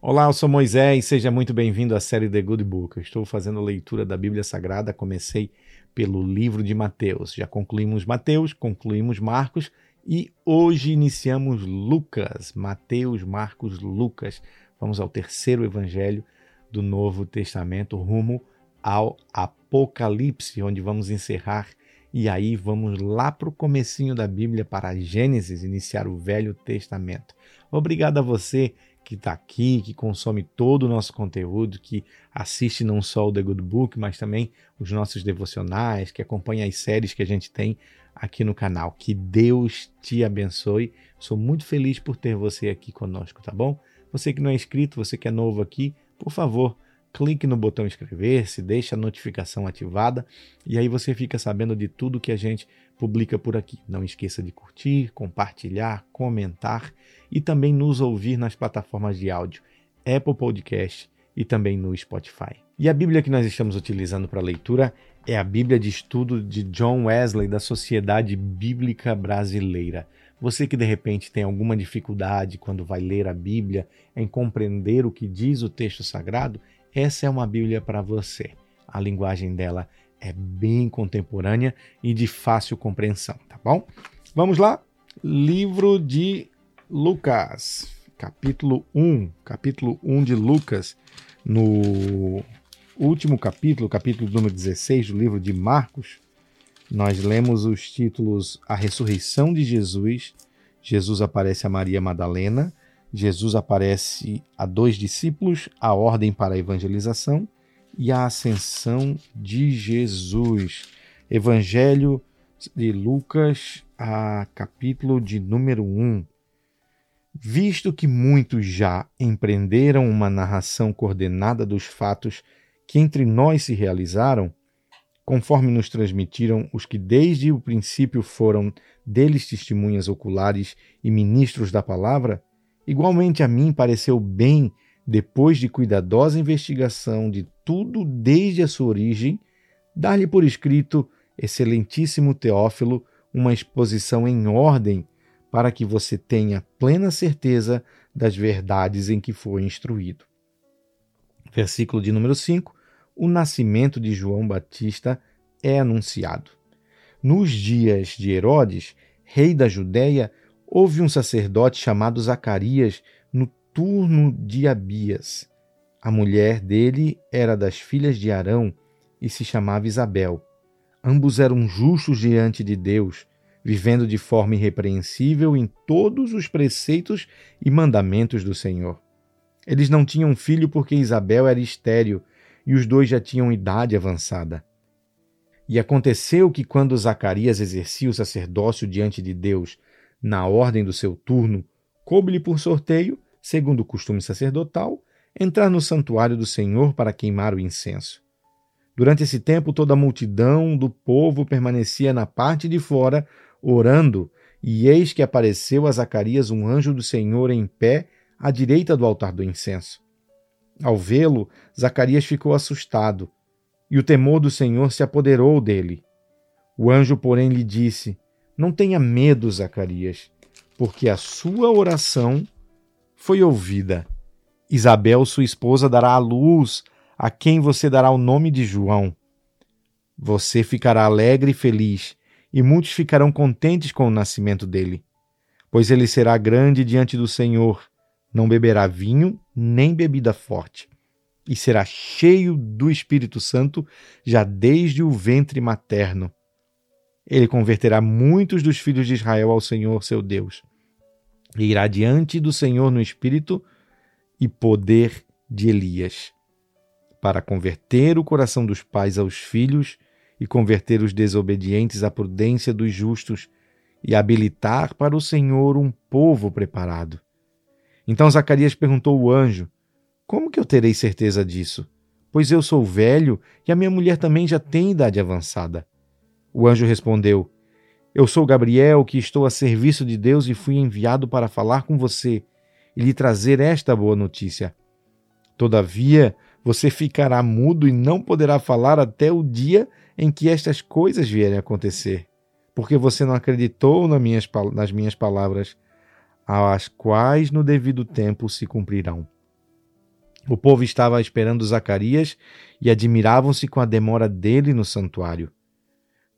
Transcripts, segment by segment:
Olá, eu sou Moisés, seja muito bem-vindo à série The Good Book. Eu estou fazendo a leitura da Bíblia Sagrada, comecei pelo livro de Mateus. Já concluímos Mateus, concluímos Marcos e hoje iniciamos Lucas. Mateus, Marcos, Lucas. Vamos ao terceiro evangelho do Novo Testamento, rumo ao Apocalipse, onde vamos encerrar e aí vamos lá para o comecinho da Bíblia, para Gênesis, iniciar o Velho Testamento. Obrigado a você que está aqui, que consome todo o nosso conteúdo, que assiste não só o The Good Book, mas também os nossos devocionais, que acompanha as séries que a gente tem aqui no canal. Que Deus te abençoe. Sou muito feliz por ter você aqui conosco, tá bom? Você que não é inscrito, você que é novo aqui, por favor, clique no botão inscrever-se, deixe a notificação ativada e aí você fica sabendo de tudo que a gente publica por aqui. Não esqueça de curtir, compartilhar, comentar e também nos ouvir nas plataformas de áudio Apple Podcast e também no Spotify. E a Bíblia que nós estamos utilizando para leitura é a Bíblia de Estudo de John Wesley da Sociedade Bíblica Brasileira. Você que de repente tem alguma dificuldade quando vai ler a Bíblia em compreender o que diz o texto sagrado, essa é uma Bíblia para você. A linguagem dela é bem contemporânea e de fácil compreensão, tá bom? Vamos lá? Livro de Lucas, capítulo 1, capítulo 1 de Lucas, no último capítulo, capítulo número 16 do livro de Marcos, nós lemos os títulos A Ressurreição de Jesus, Jesus aparece a Maria Madalena, Jesus aparece a dois discípulos, a ordem para a evangelização e a ascensão de Jesus. Evangelho de Lucas, a capítulo de número 1. Visto que muitos já empreenderam uma narração coordenada dos fatos que entre nós se realizaram, conforme nos transmitiram os que desde o princípio foram deles testemunhas oculares e ministros da palavra, Igualmente a mim pareceu bem, depois de cuidadosa investigação de tudo desde a sua origem, dar-lhe por escrito, excelentíssimo Teófilo, uma exposição em ordem, para que você tenha plena certeza das verdades em que foi instruído. Versículo de número 5: O nascimento de João Batista é anunciado. Nos dias de Herodes, rei da Judéia, houve um sacerdote chamado Zacarias no turno de Abias. A mulher dele era das filhas de Arão e se chamava Isabel. Ambos eram justos diante de Deus, vivendo de forma irrepreensível em todos os preceitos e mandamentos do Senhor. Eles não tinham filho porque Isabel era estéril e os dois já tinham idade avançada. E aconteceu que, quando Zacarias exercia o sacerdócio diante de Deus, na ordem do seu turno, coube-lhe por sorteio, segundo o costume sacerdotal, entrar no santuário do Senhor para queimar o incenso. Durante esse tempo, toda a multidão do povo permanecia na parte de fora, orando, e eis que apareceu a Zacarias um anjo do Senhor em pé à direita do altar do incenso. Ao vê-lo, Zacarias ficou assustado, e o temor do Senhor se apoderou dele. O anjo, porém, lhe disse: não tenha medo, Zacarias, porque a sua oração foi ouvida. Isabel, sua esposa, dará à luz a quem você dará o nome de João. Você ficará alegre e feliz, e muitos ficarão contentes com o nascimento dele, pois ele será grande diante do Senhor, não beberá vinho nem bebida forte, e será cheio do Espírito Santo já desde o ventre materno ele converterá muitos dos filhos de Israel ao Senhor seu Deus. E irá diante do Senhor no espírito e poder de Elias, para converter o coração dos pais aos filhos e converter os desobedientes à prudência dos justos e habilitar para o Senhor um povo preparado. Então Zacarias perguntou ao anjo: Como que eu terei certeza disso? Pois eu sou velho e a minha mulher também já tem idade avançada. O anjo respondeu: Eu sou Gabriel, que estou a serviço de Deus e fui enviado para falar com você e lhe trazer esta boa notícia. Todavia, você ficará mudo e não poderá falar até o dia em que estas coisas vierem a acontecer, porque você não acreditou nas minhas, palavras, as quais no devido tempo se cumprirão. O povo estava esperando Zacarias e admiravam-se com a demora dele no santuário.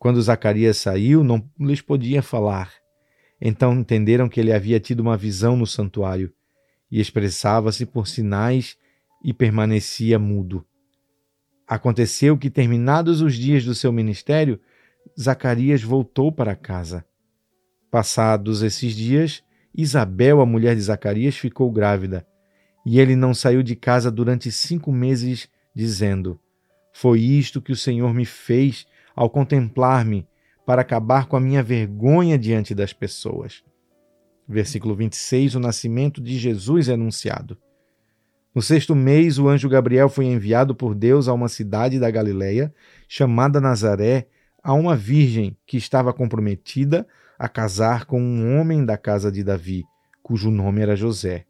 Quando Zacarias saiu, não lhes podia falar. Então entenderam que ele havia tido uma visão no santuário e expressava-se por sinais e permanecia mudo. Aconteceu que, terminados os dias do seu ministério, Zacarias voltou para casa. Passados esses dias, Isabel, a mulher de Zacarias, ficou grávida, e ele não saiu de casa durante cinco meses, dizendo: Foi isto que o Senhor me fez ao contemplar-me, para acabar com a minha vergonha diante das pessoas. Versículo 26: O nascimento de Jesus é anunciado. No sexto mês, o anjo Gabriel foi enviado por Deus a uma cidade da Galiléia, chamada Nazaré, a uma virgem que estava comprometida a casar com um homem da casa de Davi, cujo nome era José.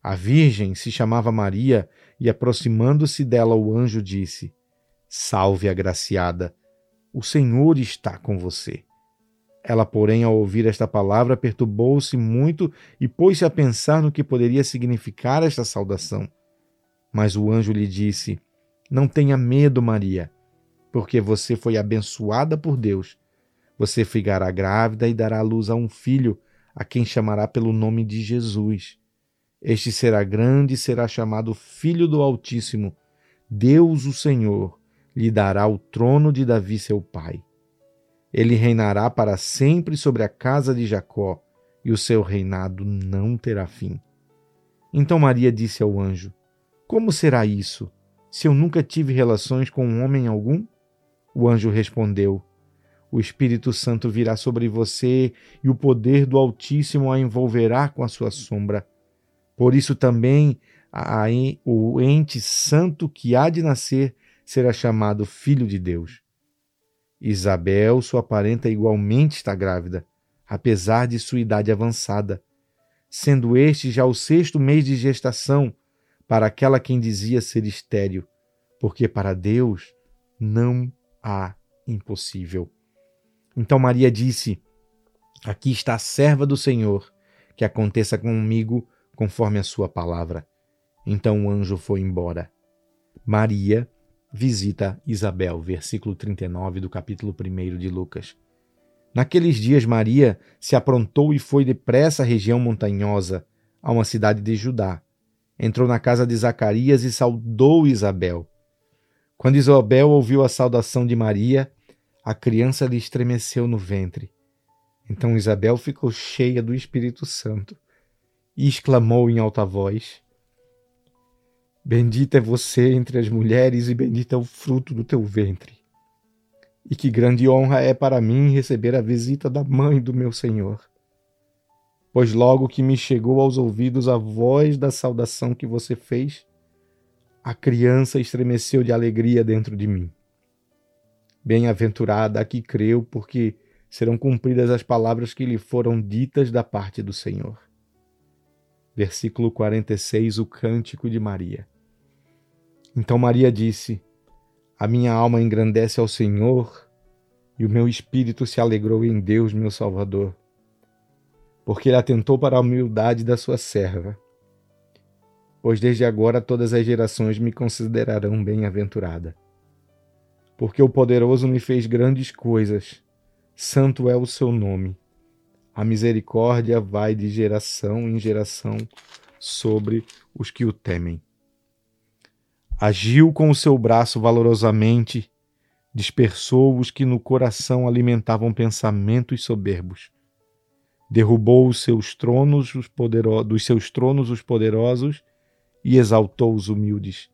A virgem se chamava Maria e, aproximando-se dela, o anjo disse: Salve, agraciada, o Senhor está com você. Ela, porém, ao ouvir esta palavra, perturbou-se muito e pôs-se a pensar no que poderia significar esta saudação. Mas o anjo lhe disse: Não tenha medo, Maria, porque você foi abençoada por Deus. Você ficará grávida e dará luz a um filho, a quem chamará pelo nome de Jesus. Este será grande e será chamado Filho do Altíssimo. Deus, o Senhor, lhe dará o trono de Davi, seu pai ele reinará para sempre sobre a casa de Jacó, e o seu reinado não terá fim. Então Maria disse ao anjo: Como será isso, se eu nunca tive relações com um homem algum? O anjo respondeu: O Espírito Santo virá sobre você e o poder do Altíssimo a envolverá com a sua sombra. Por isso também a, a, o ente santo que há de nascer será chamado Filho de Deus. Isabel, sua parenta, igualmente está grávida, apesar de sua idade avançada, sendo este já o sexto mês de gestação para aquela quem dizia ser estéril, porque para Deus não há impossível. Então Maria disse: Aqui está a serva do Senhor, que aconteça comigo conforme a sua palavra. Então o anjo foi embora. Maria visita Isabel, versículo 39 do capítulo 1 de Lucas. Naqueles dias, Maria se aprontou e foi depressa à região montanhosa, a uma cidade de Judá. Entrou na casa de Zacarias e saudou Isabel. Quando Isabel ouviu a saudação de Maria, a criança lhe estremeceu no ventre. Então Isabel ficou cheia do Espírito Santo e exclamou em alta voz: Bendita é você entre as mulheres e bendito é o fruto do teu ventre. E que grande honra é para mim receber a visita da mãe do meu Senhor. Pois logo que me chegou aos ouvidos a voz da saudação que você fez, a criança estremeceu de alegria dentro de mim. Bem-aventurada a que creu, porque serão cumpridas as palavras que lhe foram ditas da parte do Senhor. Versículo 46, o Cântico de Maria. Então Maria disse: A minha alma engrandece ao Senhor, e o meu espírito se alegrou em Deus, meu Salvador, porque ele atentou para a humildade da sua serva. Pois desde agora todas as gerações me considerarão bem-aventurada. Porque o poderoso me fez grandes coisas, santo é o seu nome. A misericórdia vai de geração em geração sobre os que o temem. Agiu com o seu braço valorosamente, dispersou os que no coração alimentavam pensamentos soberbos. Derrubou os seus tronos os dos seus tronos os poderosos e exaltou os humildes.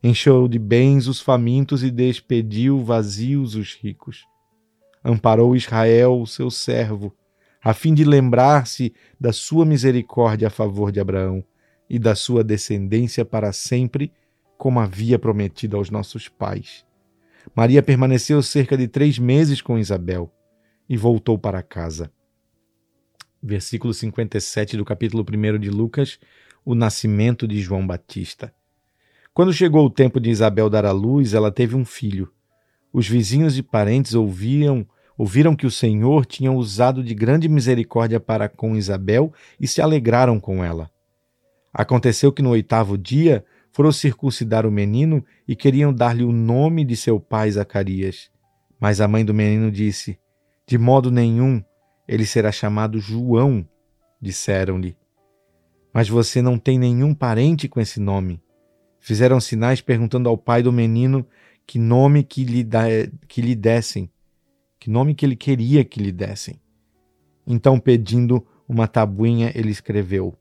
Encheu de bens os famintos e despediu vazios os ricos. Amparou Israel, o seu servo, a fim de lembrar-se da sua misericórdia a favor de Abraão e da sua descendência para sempre como havia prometido aos nossos pais. Maria permaneceu cerca de três meses com Isabel e voltou para casa. Versículo 57 do capítulo 1 de Lucas, o nascimento de João Batista. Quando chegou o tempo de Isabel dar à luz, ela teve um filho. Os vizinhos e parentes ouviam, ouviram que o Senhor tinha usado de grande misericórdia para com Isabel e se alegraram com ela. Aconteceu que no oitavo dia foram circuncidar o menino e queriam dar-lhe o nome de seu pai Zacarias. Mas a mãe do menino disse: De modo nenhum, ele será chamado João, disseram-lhe. Mas você não tem nenhum parente com esse nome. Fizeram sinais perguntando ao pai do menino que nome que lhe, da, que lhe dessem, que nome que ele queria que lhe dessem. Então, pedindo uma tabuinha, ele escreveu: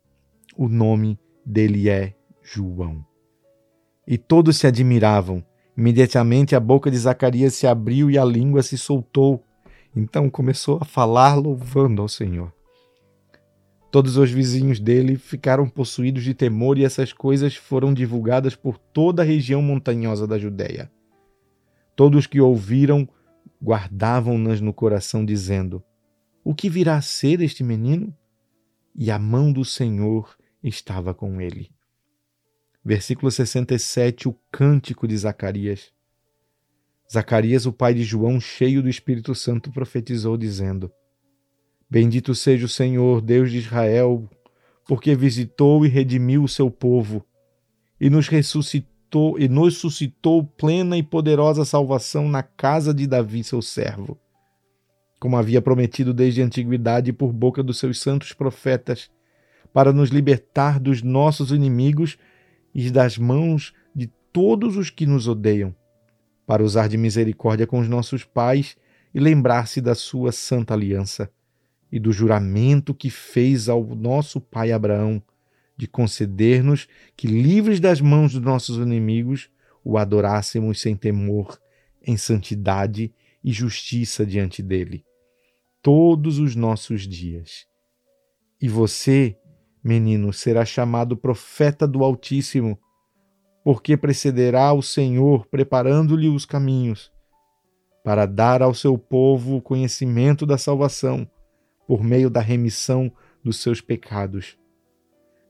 O nome dele é João. E todos se admiravam. Imediatamente a boca de Zacarias se abriu e a língua se soltou. Então começou a falar louvando ao Senhor. Todos os vizinhos dele ficaram possuídos de temor e essas coisas foram divulgadas por toda a região montanhosa da Judéia. Todos que ouviram guardavam-nas no coração, dizendo: O que virá a ser este menino? E a mão do Senhor estava com ele. Versículo 67, o cântico de Zacarias. Zacarias, o pai de João, cheio do Espírito Santo, profetizou, dizendo: Bendito seja o Senhor, Deus de Israel, porque visitou e redimiu o seu povo e nos ressuscitou e nos suscitou plena e poderosa salvação na casa de Davi, seu servo, como havia prometido desde a antiguidade por boca dos seus santos profetas, para nos libertar dos nossos inimigos e das mãos de todos os que nos odeiam, para usar de misericórdia com os nossos pais e lembrar-se da sua santa aliança e do juramento que fez ao nosso pai Abraão de conceder-nos que, livres das mãos dos nossos inimigos, o adorássemos sem temor, em santidade e justiça diante dele, todos os nossos dias. E você, menino, será chamado profeta do Altíssimo, porque precederá o Senhor preparando-lhe os caminhos, para dar ao seu povo o conhecimento da salvação por meio da remissão dos seus pecados.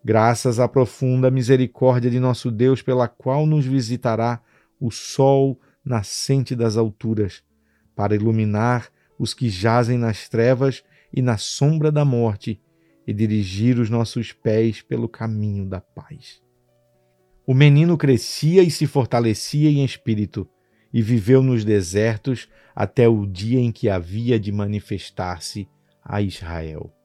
Graças à profunda misericórdia de nosso Deus, pela qual nos visitará o sol nascente das alturas, para iluminar os que jazem nas trevas e na sombra da morte e dirigir os nossos pés pelo caminho da paz. O menino crescia e se fortalecia em espírito e viveu nos desertos até o dia em que havia de manifestar-se a Israel.